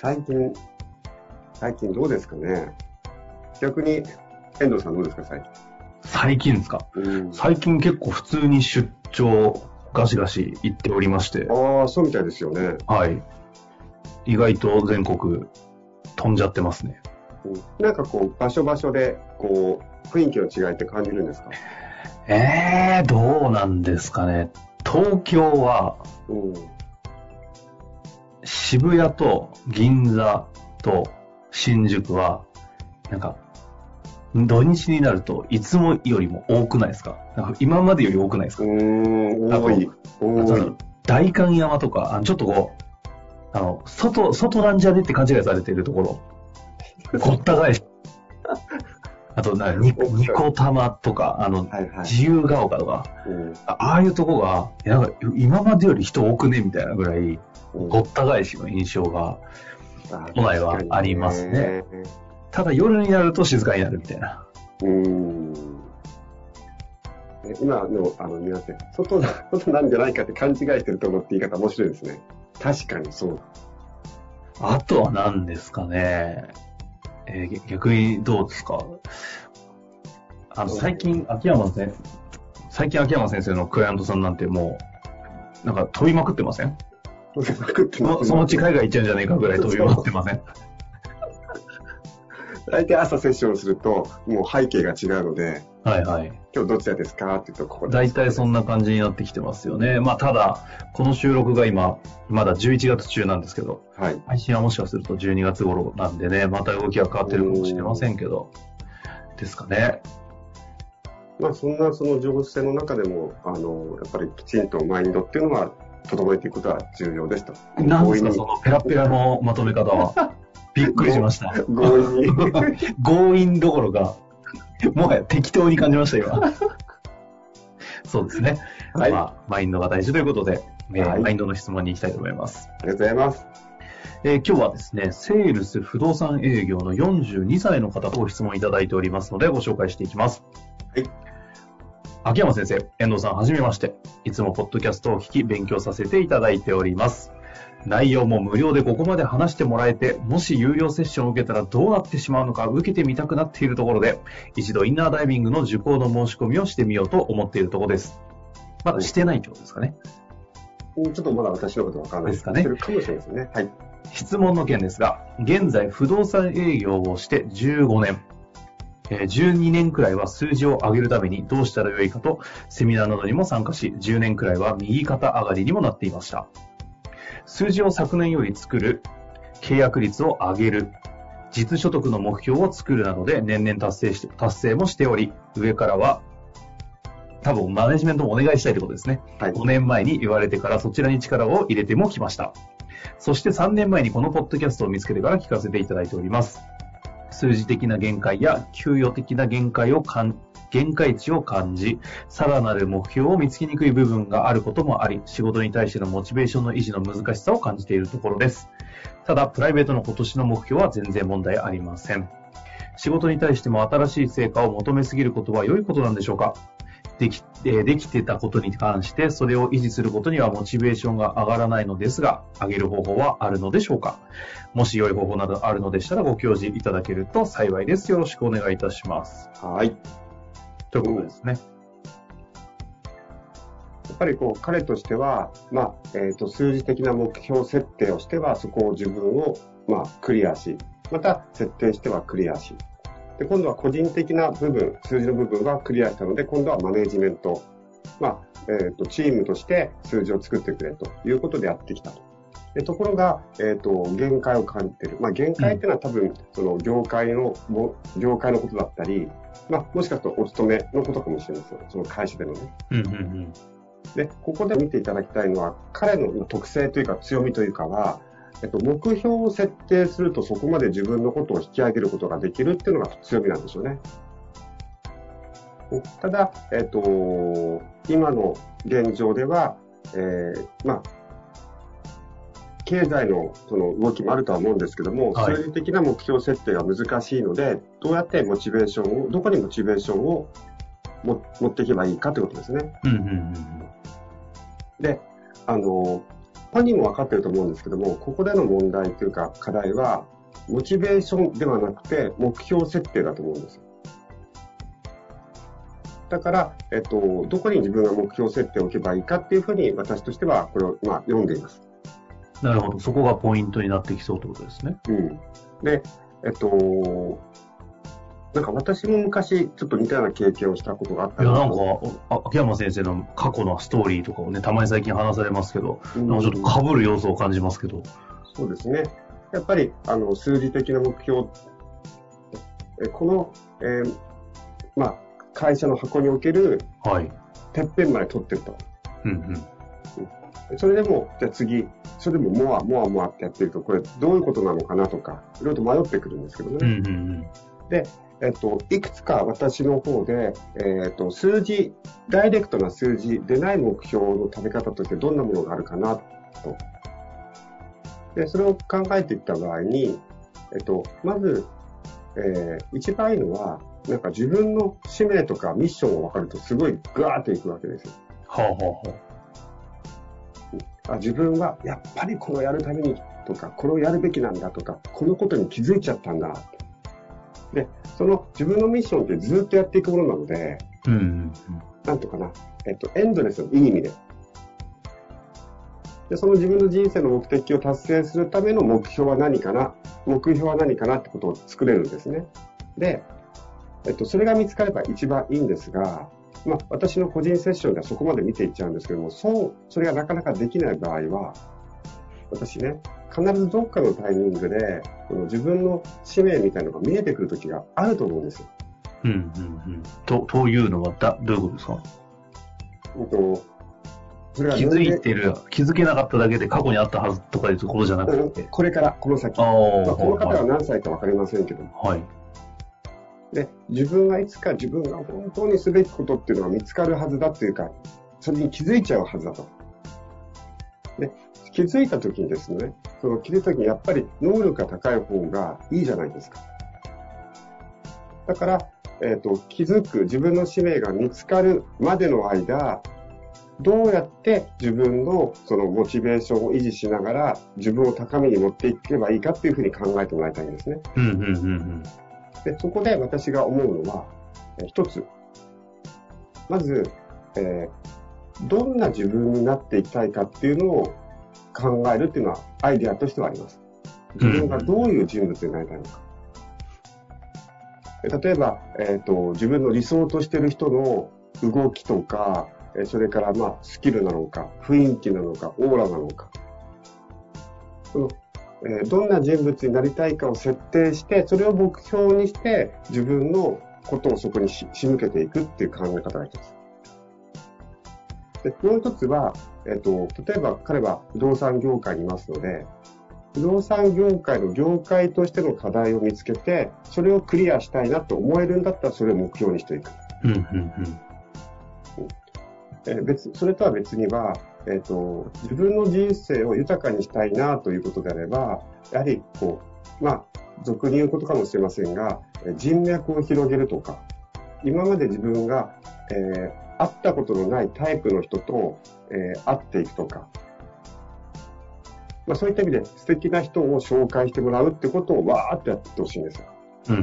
最近、最近どうですかね？逆に、遠藤さんどうですか、最近。最近ですか？うん、最近結構普通に出張、ガシガシ行っておりまして、ああ、そうみたいですよね。はい。意外と全国飛んじゃってますね。うんなんかこう、場所場所で、こう、雰囲気の違いって感じるんですか？えー、どうなんですかね。東京はうん。渋谷と銀座と新宿は、なんか、土日になるといつもよりも多くないですか？なんか今までより多くないですか、多い。多い山とか、あのちょっとこう、あの、外、外なんじゃねって勘違いされているところ。ごった返し。あとな、ニニコ玉とか、あの、はいはい。自由が丘とか、うんあああいうとこが、なんか今までより人多くね？みたいなぐらい、うんごった返しの印象が、あ都内はありますね。ただ夜になると静かになるみたいな。うーん。え今の、あの、皆さん、外な、外なんじゃないかって勘違いしてると思って言い方面白いですね。確かにそう。あとは何ですかね。えー逆にどうですか？あの、最近、秋山先生、最近秋山先生のクライアントさんなんてもう、なんか飛びまくってません？そのうち海外行っちゃうんじゃないかぐらい飛びまくってません？大体朝セッションすると、もう背景が違うので、はいはい。今日どちらですかって言うと、ここ大体そんな感じになってきてますよね。まあただ、この収録が今、まだ11月中なんですけど、はい。配信はもしかすると12月頃なんでね、また動きが変わってるかもしれませんけど、ですかね。まあ、そんなその情報性の中でも、あの、やっぱりきちんとマインドっていうのは、整えていくことは重要ですと。なんですか、そのペラペラのまとめ方は。びっくりしました。強引に。強引どころか、もはや適当に感じました、今。そうですね。はい。まあ、マインドが大事ということで、えーはいマインドの質問に行きたいと思います。ありがとうございます。えー今日はですね、セールス不動産営業の42歳の方とご質問いただいておりますので、ご紹介していきます。はい。秋山先生、遠藤さん、はじめまして。いつもポッドキャストを聞き、勉強させていただいております。内容も無料でここまで話してもらえて、もし有料セッションを受けたらどうなってしまうのか受けてみたくなっているところで、一度インナーダイビングの受講の申し込みをしてみようと思っているところです。まだしてないってことですかね。うんちょっとまだ私のことわからないですかねかもしれないですね。はい。質問の件ですが、現在不動産営業をして15年、えー12年くらいは数字を上げるためにどうしたらよいかと、セミナーなどにも参加し、10年くらいは右肩上がりにもなっていました。数字を昨年より作る、契約率を上げる、実所得の目標を作るなどで年々達成して、達成もしており、上からは、多分マネジメントもお願いしたいということですね。はい。5年前に言われてからそちらに力を入れてもきました。そして3年前にこのポッドキャストを見つけてから聞かせていただいております。数字的な限界や給与的な限界を感限界値を感じ、さらなる目標を見つけにくい部分があることもあり、仕事に対してのモチベーションの維持の難しさを感じているところです。ただ、プライベートの今年の目標は全然問題ありません。仕事に対しても新しい成果を求めすぎることは良いことなんでしょうか？でき、えーできてたことに関して、それを維持することにはモチベーションが上がらないのですが、上げる方法はあるのでしょうか？もし良い方法などあるのでしたらご教示いただけると幸いです。よろしくお願いいたします。はい。ということですね。やっぱりこう、彼としては、まあ、えっ、と、数字的な目標設定をしては、そこを自分を、まあ、クリアし、また設定してはクリアし、で、今度は個人的な部分、数字の部分はクリアしたので、今度はマネジメント。まあ、えっ、ー、と、チームとして数字を作ってくれということでやってきたと。でところが、えっ、ー、と、限界を感じてる。まあ、限界っていうのは多分、その業界の、業界のことだったり、まあ、もしかするとお勤めのことかもしれません。その会社でのね。うんうんうんで、ここで見ていただきたいのは、彼の特性というか強みというかは、えっと、目標を設定するとそこまで自分のことを引き上げることができるっていうのが強みなんですよね。ただ、えっと、今の現状では、えー、まあ、経済のその動きもあるとは思うんですけども、はい、数字的な目標設定が難しいので、どうやってモチベーションを、どこにモチベーションをも持っていけばいいかということですね。うんうんうん、で、あの、本人も分かってると思うんですけども、ここでの問題というか課題は、モチベーションではなくて、目標設定だと思うんですよ。だから、えっと、どこに自分が目標設定を置けばいいかっていうふうに、私としてはこれを、まあ、読んでいます。なるほど。そこがポイントになってきそうということですね。うん。で、えっと、なんか私も昔、ちょっと似たような経験をしたことがあったいや、なんか、秋山先生の過去のストーリーとかをね、たまに最近話されますけど、うん、なんかちょっと被る要素を感じますけど。そうですね。やっぱり、あの、数字的な目標、えこの、えー、まあ、会社の箱における、はい。てっぺんまで取ってると。うんうん。それでも、じゃあ次、それでもモア、モア、モアってやってると、これどういうことなのかなとか、いろいろと迷ってくるんですけどね。うんうんうん、で、えっと、いくつか私の方で、えっと、数字、ダイレクトな数字でない目標の食べ方としてどんなものがあるかなと。で、それを考えていった場合に、えっと、まず、えー、一番いいのは、なんか自分の使命とかミッションが分かるとすごいガーっていくわけですよ。はあはあはあ、あ自分はやっぱりこれをやるためにとか、これをやるべきなんだとか、このことに気づいちゃったんだ。で、その自分のミッションってずっとやっていくものなので、うんなんとかな、えっと、エンドレスのいい意味で。で、その自分の人生の目的を達成するための目標は何かな、目標は何かなってことを作れるんですね。で、えっと、それが見つかれば一番いいんですが、まあ、私の個人セッションではそこまで見ていっちゃうんですけども、そう、それがなかなかできない場合は、私ね、必ずどっかのタイミングで、この自分の使命みたいなのが見えてくる時があると思うんですよ。うんうんうん。と、というのはだ、どういうことですか？えっと、それは気づいてる、気づけなかっただけで過去にあったはずとかいうところじゃなくて。これから、この先。まあ、この方は何歳かわかりませんけどはい。で、自分がいつか自分が本当にすべきことっていうのが見つかるはずだっていうか、それに気づいちゃうはずだと。で、気づいた時にですね、その気づいた時にやっぱり能力が高い方がいいじゃないですか。だから、えっ、ー、と、気づく自分の使命が見つかるまでの間、どうやって自分のそのモチベーションを維持しながら自分を高みに持っていけばいいかっていうふうに考えてもらいたいんですね。うんうんうんうん、でそこで私が思うのは、え一つ。まず、えー、どんな自分になっていきたいかっていうのを考えるっていうのはアイデアとしてはあります。自分がどういう人物になりたいのか。例えば、え、ー、と、自分の理想としてる人の動きとか、それからまあスキルなのか、雰囲気なのか、オーラなのか。そのえー、どんな人物になりたいかを設定して、それを目標にして自分のことをそこに仕向けていくっていう考え方が一つ。で、もう一つは、えっと、例えば彼は不動産業界にいますので、不動産業界の業界としての課題を見つけて、それをクリアしたいなと思えるんだったら、それを目標にしていく。うんうんうんえ別それとは別には、えっ、と、自分の人生を豊かにしたいなということであれば、やはり、こう、まあ、俗に言うことかもしれませんが、人脈を広げるとか、今まで自分が、えー会ったことのないタイプの人と、えー、会っていくとか、まあ、そういった意味で素敵な人を紹介してもらうってことをわーってやってほしいんですよ。うんうん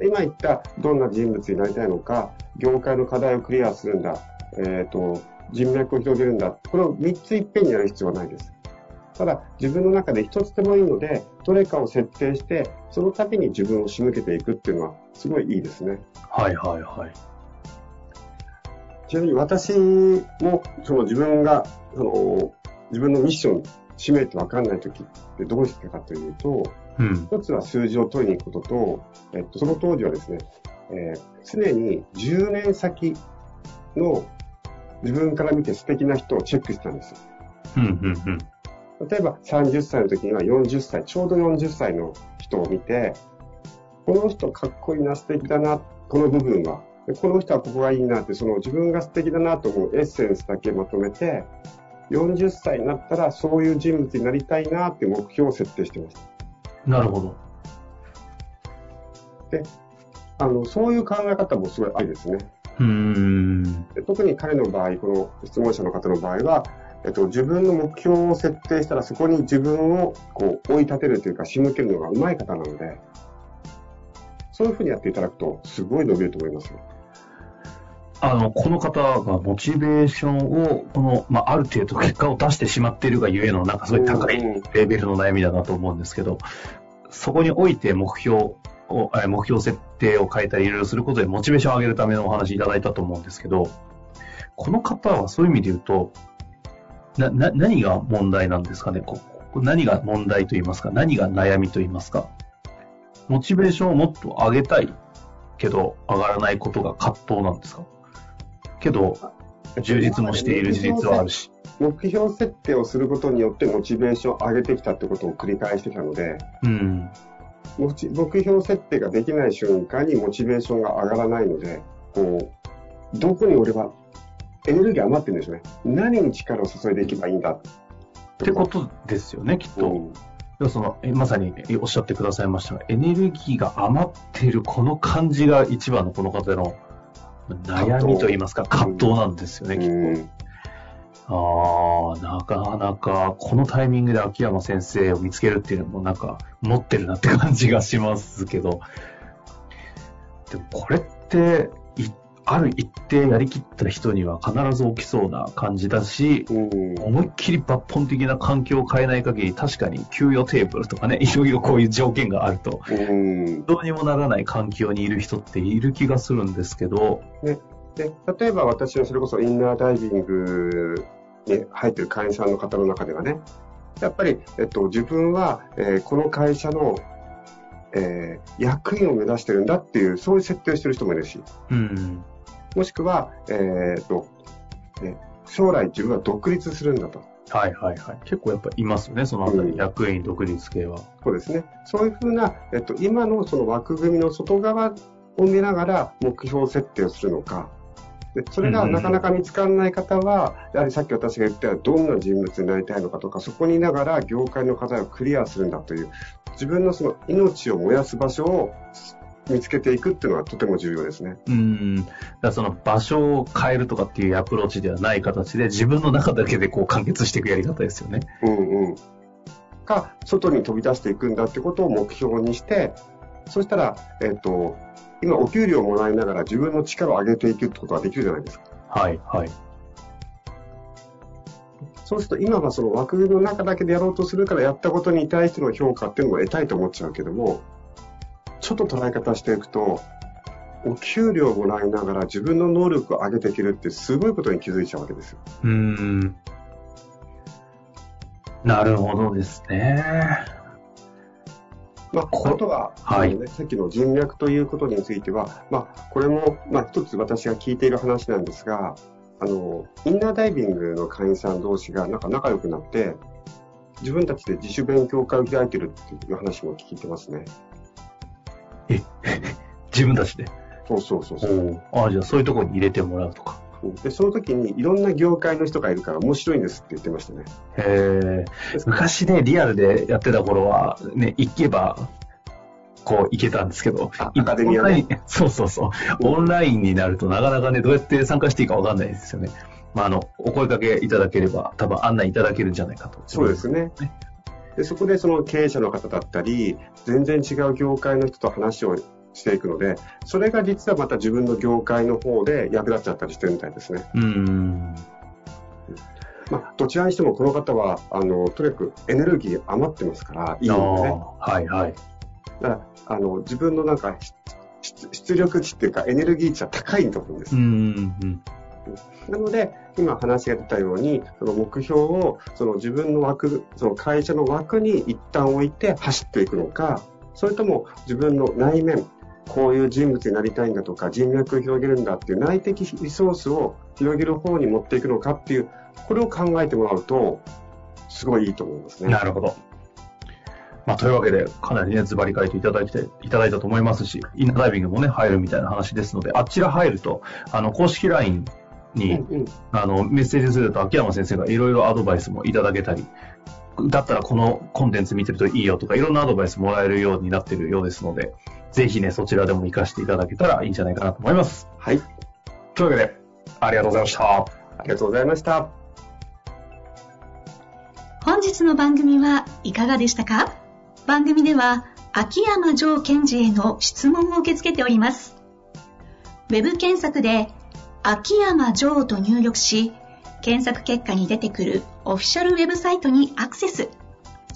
うん、今言ったどんな人物になりたいのか、業界の課題をクリアするんだ、えっ、ー、と、人脈を広げるんだ。これを3ついっぺんにやる必要はないです。ただ、自分の中で一つでもいいので、どれかを設定して、その度に自分を仕向けていくっていうのは、すごいいいですね。はいはいはい。ちなみに私も、その自分が、その、自分のミッション、使命って分かんない時ってどうしてかというと、うん。一つは数字を取りに行くことと、えっと、その当時はですね、えー常に10年先の自分から見て素敵な人をチェックしてたんですよ。うんうんうん。例えば30歳の時には40歳、ちょうど40歳の人を見て、この人かっこいいな、素敵だな、この部分は。でこの人はここがいいなって、その自分が素敵だなと思うエッセンスだけまとめて、40歳になったらそういう人物になりたいなって目標を設定してます。なるほど。あの、そういう考え方もすごいありですね。うーん。で特に彼の場合、この質問者の方の場合は、えっと、自分の目標を設定したら、そこに自分をこう追い立てるというか、仕向けるのがうまい方なので、そういうふうにやっていただくと、すごい伸びると思いますよ。あの、この方がモチベーションを、この、まあ、ある程度結果を出してしまっているがゆえの、なんかすごい高いうん。レベルの悩みだなと思うんですけど、そこにおいて目標を、え目標設定を変えたりいろいろすることでモチベーションを上げるためのお話いただいたと思うんですけど、この方はそういう意味で言うと、な、な、何が問題なんですかね？ここ何が問題と言いますか？何が悩みと言いますか？モチベーションをもっと上げたいけど上がらないことが葛藤なんですか？けど、充実もしている事実はあるし。目標設定をすることによって、モチベーションを上げてきたってことを繰り返してきたので、うん。目標設定ができない瞬間にモチベーションが上がらないので、こう、どこに俺はエネルギー余ってるんですよね。何に力を注いでいけばいいんだっってことですよね、きっと。うんそのえまさにおっしゃってくださいましたが、エネルギーが余っているこの感じが一番のこの方の悩みといいますか、葛藤。なんですよね、きっと。うんああ、なかなか、このタイミングで秋山先生を見つけるっていうのもなんか、持ってるなって感じがしますけど、でもこれって、いある一定やりきった人には必ず起きそうな感じだし、うん。思いっきり抜本的な環境を変えない限り、確かに給与テーブルとかね、いろいろこういう条件があると、うん。どうにもならない環境にいる人っている気がするんですけど、で例えば私のそれこそインナーダイビングに入ってる会員さんの方の中ではね、やっぱり、えっと、自分は、えーこの会社の、えー役員を目指してるんだっていう、そういう設定をしてる人もいるし、うん、もしくは、えーっと、ね将来自分は独立するんだと。はいはいはい。結構やっぱいますよね、そのあたり、うん役員独立系は。そうですね。そういうふうな、えっと、今のその枠組みの外側を見ながら目標設定をするのか。でそれがなかなか見つからない方は、やはりさっき私が言ったようにどんな人物になりたいのかとか、そこにいながら業界の課題をクリアするんだという、自分のその命を燃やす場所を見つけていくっていうのはとても重要ですね。うん。だその場所を変えるとかっていうアプローチではない形で、自分の中だけでこう完結していくやり方ですよね。うんうん。か、外に飛び出していくんだってことを目標にして、そしたら、えっと、今お給料をもらいながら自分の力を上げていくってことができるじゃないですか。はいはい。そうすると今はその枠組みの中だけでやろうとするからやったことに対しての評価っていうのも得たいと思っちゃうけども、ちょっと捉え方していくと、お給料をもらいながら自分の能力を上げていけるってすごいことに気づいちゃうわけですよ。うん。なるほどですね。まあ、こあとは、はいね、さっきの人脈ということについては、まあ、これも、まあ、一つ私が聞いている話なんですが、あの、インナーダイビングの会員さん同士がなんか仲良くなって、自分たちで自主勉強会を開いてるっていう話も聞いてますね。え、自分たちで。そうそうそうそう。おああ、じゃあそういうところに入れてもらうとか。で、その時にいろんな業界の人がいるから面白いんですって言ってましたね。へえ。昔ね、リアルでやってた頃は、ね、行けば、こう行けたんですけど、あアカデミアね そうそうそう。オンラインになるとなかなかね、どうやって参加していいかわかんないですよね。まあ、あの、お声掛けいただければ、多分案内いただけるんじゃないかと。そうですね。でそこでその経営者の方だったり、全然違う業界の人と話をしていくので、それが実はまた自分の業界の方で役立っちゃったりしてるみたいですね。うーん。まあ、どちらにしてもこの方は、あの、とにかくエネルギー余ってますから、いいのでね。はいはい。だから、あの、自分のなんか、出出力値っていうか、エネルギー値は高いと思うんですう。んうんなので、今話が出たように、その目標を、その自分の枠、その会社の枠に一旦置いて走っていくのか、それとも自分の内面、こういう人物になりたいんだとか、人脈を広げるんだっていう内的リソースを広げる方に持っていくのかっていう、これを考えてもらうと、すごいいいと思いますね。なるほど。まあ、というわけで、かなりね、ズバリ書いていただいて、いただいたと思いますし、インナーダイビングもね、入るみたいな話ですので、あちら入ると、あの、公式 LINE に、うんうんあの、メッセージすると秋山先生がいろいろアドバイスもいただけたり、だったらこのコンテンツ見てるといいよとか、いろんなアドバイスもらえるようになってるようですので、ぜひね、そちらでも活かしていただけたらいいんじゃないかなと思います。はい。というわけで、ありがとうございました。ありがとうございました。本日の番組はいかがでしたか？番組では秋山城賢治への質問を受け付けております。ウェブ検索で秋山城と入力し、検索結果に出てくるオフィシャルウェブサイトにアクセス。